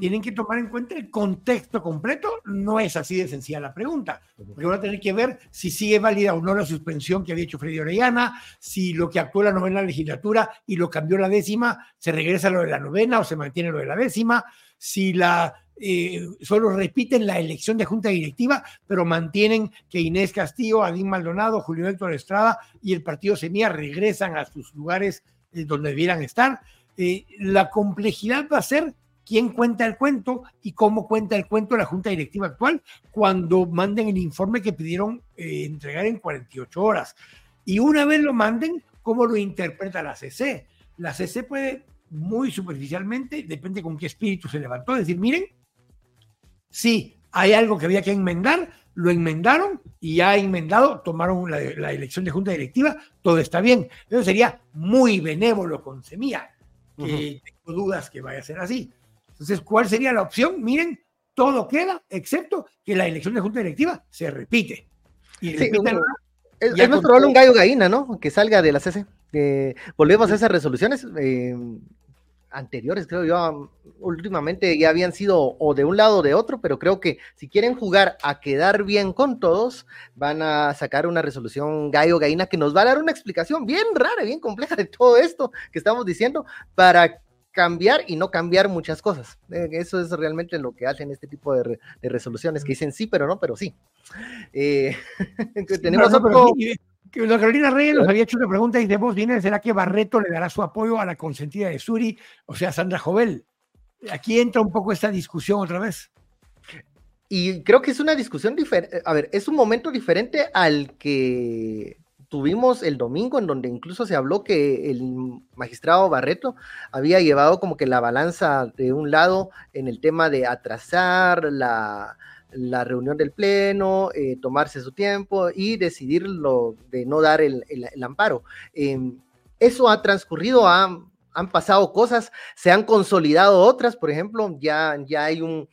tienen que tomar en cuenta el contexto completo. No es así de esencial la pregunta, porque van a tener que ver si sigue válida o no la suspensión que había hecho Freddy Orellana, si lo que actuó la novena legislatura y lo cambió la décima, se regresa a lo de la novena o se mantiene lo de la décima, si la eh, solo repiten la elección de junta directiva, pero mantienen que Inés Castillo, Adín Maldonado, Julio Héctor Estrada y el partido Semilla regresan a sus lugares eh, donde debieran estar. Eh, la complejidad va a ser quién cuenta el cuento y cómo cuenta el cuento la Junta Directiva actual cuando manden el informe que pidieron entregar en 48 horas. Y una vez lo manden, ¿cómo lo interpreta la CC? La CC puede muy superficialmente, depende con qué espíritu se levantó, decir, miren, sí, hay algo que había que enmendar, lo enmendaron y ya enmendado, tomaron la, elección de junta directiva, todo está bien. Eso sería muy benévolo con Semilla, que tengo dudas que vaya a ser así. Entonces, ¿cuál sería la opción? Miren, todo queda, excepto que la elección de junta directiva se repite. Y es, más probable un gallo gallina, ¿no? Que salga de la CC. volvemos a esas resoluciones. Eh, anteriores, creo yo, últimamente ya habían sido o de un lado o de otro, pero creo que si quieren jugar a quedar bien con todos, van a sacar una resolución gallo gallina que nos va a dar una explicación bien rara, bien compleja de todo esto que estamos diciendo para cambiar y no cambiar muchas cosas. Eh, eso es realmente lo que hacen este tipo de, resoluciones, que dicen sí, pero no, pero sí. Eh, tenemos otro... La Carolina Reyes nos había hecho una pregunta y de vos viene, ¿será que Barreto le dará su apoyo a la consentida de Suri, o sea, Sandra Jovel? Aquí entra un poco esta discusión otra vez. Y creo que es una discusión diferente, a ver, es un momento diferente al que tuvimos el domingo, en donde incluso se habló que el magistrado Barreto había llevado como que la balanza de un lado en el tema de atrasar la, la reunión del Pleno, eh, tomarse su tiempo y decidir lo de no dar el, amparo. Em, eso ha transcurrido, han pasado cosas, se han consolidado otras, por ejemplo, ya, ya hay un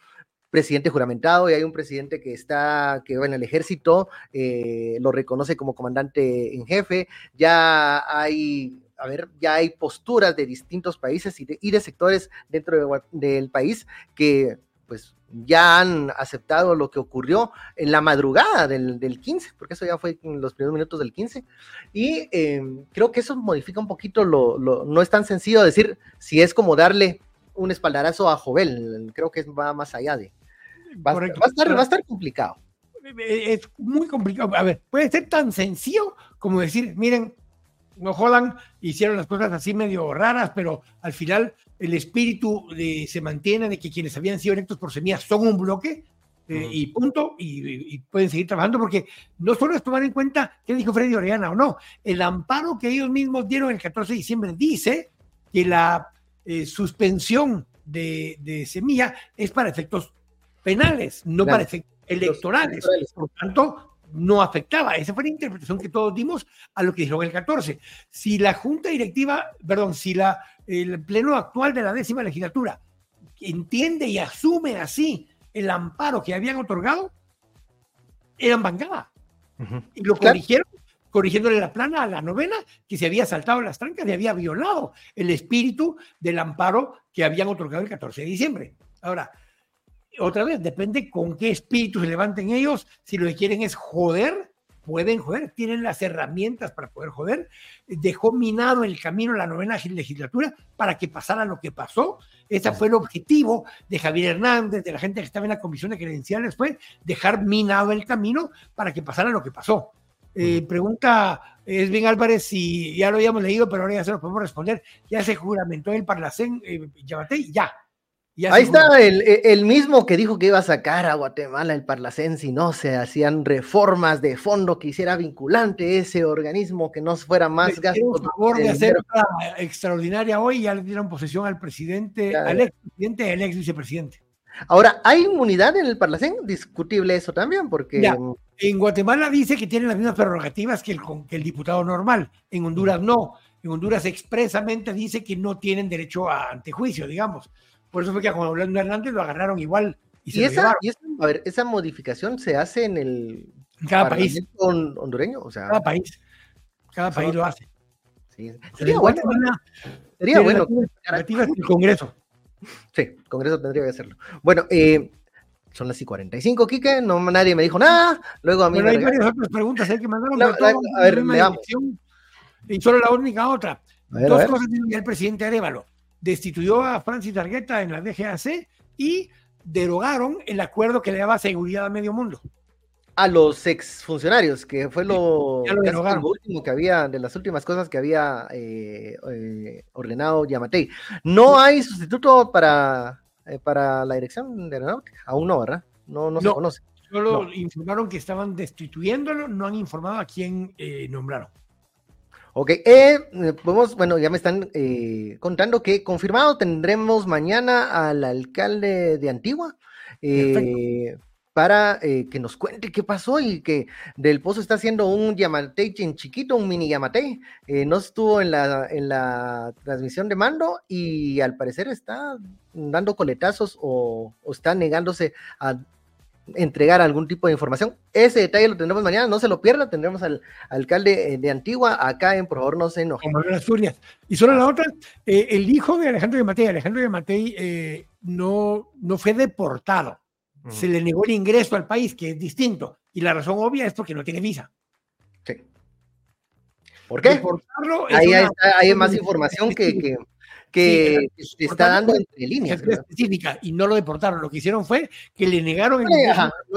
presidente juramentado y hay un presidente que está, que en el ejército eh, lo reconoce como comandante en jefe, ya hay a ver, ya hay posturas de distintos países y de, y de sectores dentro del país que pues ya han aceptado lo que ocurrió en la madrugada del, del 15, porque eso ya fue en los primeros minutos del 15, y em, creo que eso modifica un poquito lo, no es tan sencillo decir si es como darle un espaldarazo a Jovel, creo que va más allá de... Va, a estar, va a estar complicado. Es muy complicado. A ver, puede ser tan sencillo como decir, miren, no jodan, hicieron las cosas así medio raras, pero al final el espíritu de, se mantiene de que quienes habían sido electos por semillas son un bloque eh, y punto, y, pueden seguir trabajando porque no solo es tomar en cuenta qué dijo Freddy Orellana o no, el amparo que ellos mismos dieron el 14 de diciembre dice que la eh, suspensión de, de, semilla es para efectos penales, no para efectos electorales. Por tanto, no afectaba. Esa fue la interpretación que todos dimos a lo que dijeron el 14. Si la Junta Directiva, perdón, si la, el Pleno actual de la décima legislatura entiende y asume así el amparo que habían otorgado, eran bancada. Y lo corrigieron corrigiéndole la plana a la novena que se había saltado las trancas y había violado el espíritu del amparo que habían otorgado el 14 de diciembre. Ahora, otra vez, depende con qué espíritu se levanten ellos. Si lo que quieren es joder, pueden joder, tienen las herramientas para poder joder. Dejó minado el camino la novena legislatura para que pasara lo que pasó. Ese fue el objetivo de Javier Hernández, de la gente que estaba en la comisión de credenciales, fue dejar minado el camino para que pasara lo que pasó. Eh, pregunta es bien Álvarez si ya lo habíamos leído, pero ahora ya se lo podemos responder. Ya se juramentó el Parlacén, eh, ya, Ahí está el, mismo que dijo que iba a sacar a Guatemala el Parlacén si no se hacían reformas de fondo que hiciera vinculante ese organismo, que no fuera más gasto. Por favor de hacer una extraordinaria hoy, ya le dieron posesión al presidente, al ex presidente al ex vicepresidente. Ahora, ¿hay inmunidad en el Parlacén? Discutible eso también, porque... en Guatemala dice que tienen las mismas prerrogativas que el, que el diputado normal, en Honduras no. En Honduras expresamente dice que no tienen derecho a antejuicio, digamos. Por eso fue que a Juan Orlando Hernández lo agarraron igual. Y, esa, a ver, esa modificación se hace en el cada país hondureño, o sea, cada país, cada país lo hace. Sí. Sería bueno. Sería bueno. El Congreso. Sí, el Congreso tendría que hacerlo. Bueno, eh, son las y 45, Quique, no, nadie me dijo nada. Luego a mí Pero hay varias otras preguntas hay que mandaron. a ver, Y solo la única otra. Dos cosas tiene el presidente Arevalo destituyó a Francis Dargueta en la DGAC y derogaron el acuerdo que le daba seguridad a medio mundo. A los exfuncionarios, que fue lo, último que había, de las últimas cosas que había eh, eh, ordenado Yamatei. No hay sustituto para, eh, para la dirección de aeronáutica, aún no, ¿verdad? No, no, se conoce. Solo informaron que estaban destituyéndolo, no han informado a quién nombraron. Ok, eh, podemos, bueno, ya me están eh, contando que confirmado tendremos mañana al alcalde de Antigua. Eh, para eh, que nos cuente qué pasó y que Del Pozo está haciendo un Yamate en chiquito, un mini Yamate. Eh, no estuvo en la, en la transmisión de mando y al parecer está dando coletazos o, está negándose a entregar algún tipo de información. Ese detalle lo tendremos mañana, no se lo pierda, tendremos al, alcalde eh, de Antigua acá en Por favor no se enoje. Y solo la otra, el hijo de Alejandro de Matei, Alejandro de Matei no, no fue deportado se le negó el ingreso al país, que es distinto. Y la razón obvia es porque no tiene visa. Sí. ¿Por qué? Ahí hay más información que, que se está dando entre líneas. Específica, y no lo deportaron. Lo que hicieron fue que le negaron el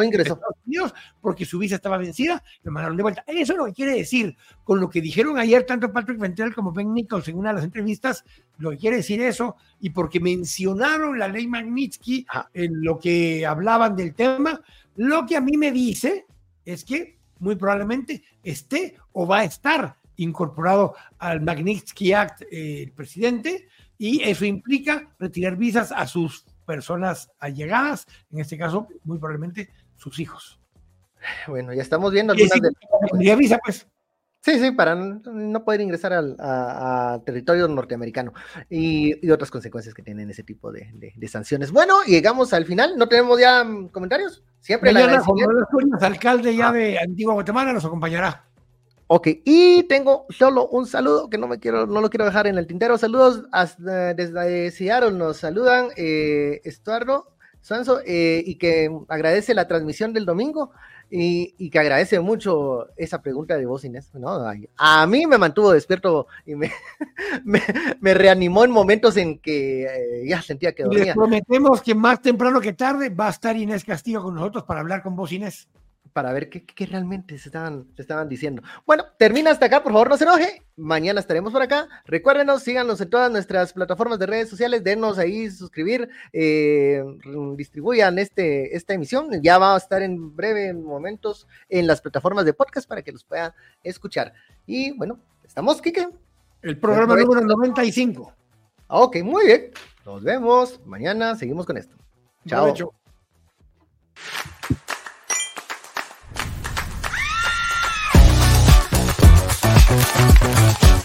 ingreso a Estados Unidos porque su visa estaba vencida, lo mandaron de vuelta. Eso es lo que quiere decir, con lo que dijeron ayer tanto Patrick Ventral como Ben Nichols en una de las entrevistas, lo que quiere decir eso, y porque mencionaron la ley Magnitsky en lo que hablaban del tema, lo que a mí me dice es que muy probablemente esté o va a estar incorporado al Magnitsky Act eh, el presidente, y eso implica retirar visas a sus personas allegadas, en este caso, muy probablemente sus hijos. Bueno, ya estamos viendo algunas de... visa, pues. Sí, sí, para no poder ingresar al territorio norteamericano y, otras consecuencias que tienen ese tipo de, sanciones. Bueno, llegamos al final. ¿No tenemos ya mm, comentarios? Siempre Mañana, el alcalde ya ah. de Antigua Guatemala, nos acompañará. Ok, y tengo solo un saludo que no me quiero, no lo quiero dejar en el tintero. Saludos desde Seattle, nos saludan eh, Estuardo Sanso eh, y que agradece la transmisión del domingo y, que agradece mucho esa pregunta de vos, Inés. ¿no? A mí me mantuvo despierto y me, me, reanimó en momentos en que eh, ya sentía que dormía. Les prometemos que más temprano que tarde va a estar Inés Castillo con nosotros para hablar con vos, Inés para ver qué, realmente se estaban, se estaban diciendo. Bueno, termina hasta acá, por favor, no se enoje. Mañana estaremos por acá. Recuérdenos, síganos en todas nuestras plataformas de redes sociales, denos ahí suscribir, eh, distribuyan este, esta emisión. Ya va a estar en breve momentos en las plataformas de podcast para que los puedan escuchar. Y bueno, estamos, Kike. El programa número 95. Ok, muy bien. Nos vemos. Mañana seguimos con esto. Chao. Touch.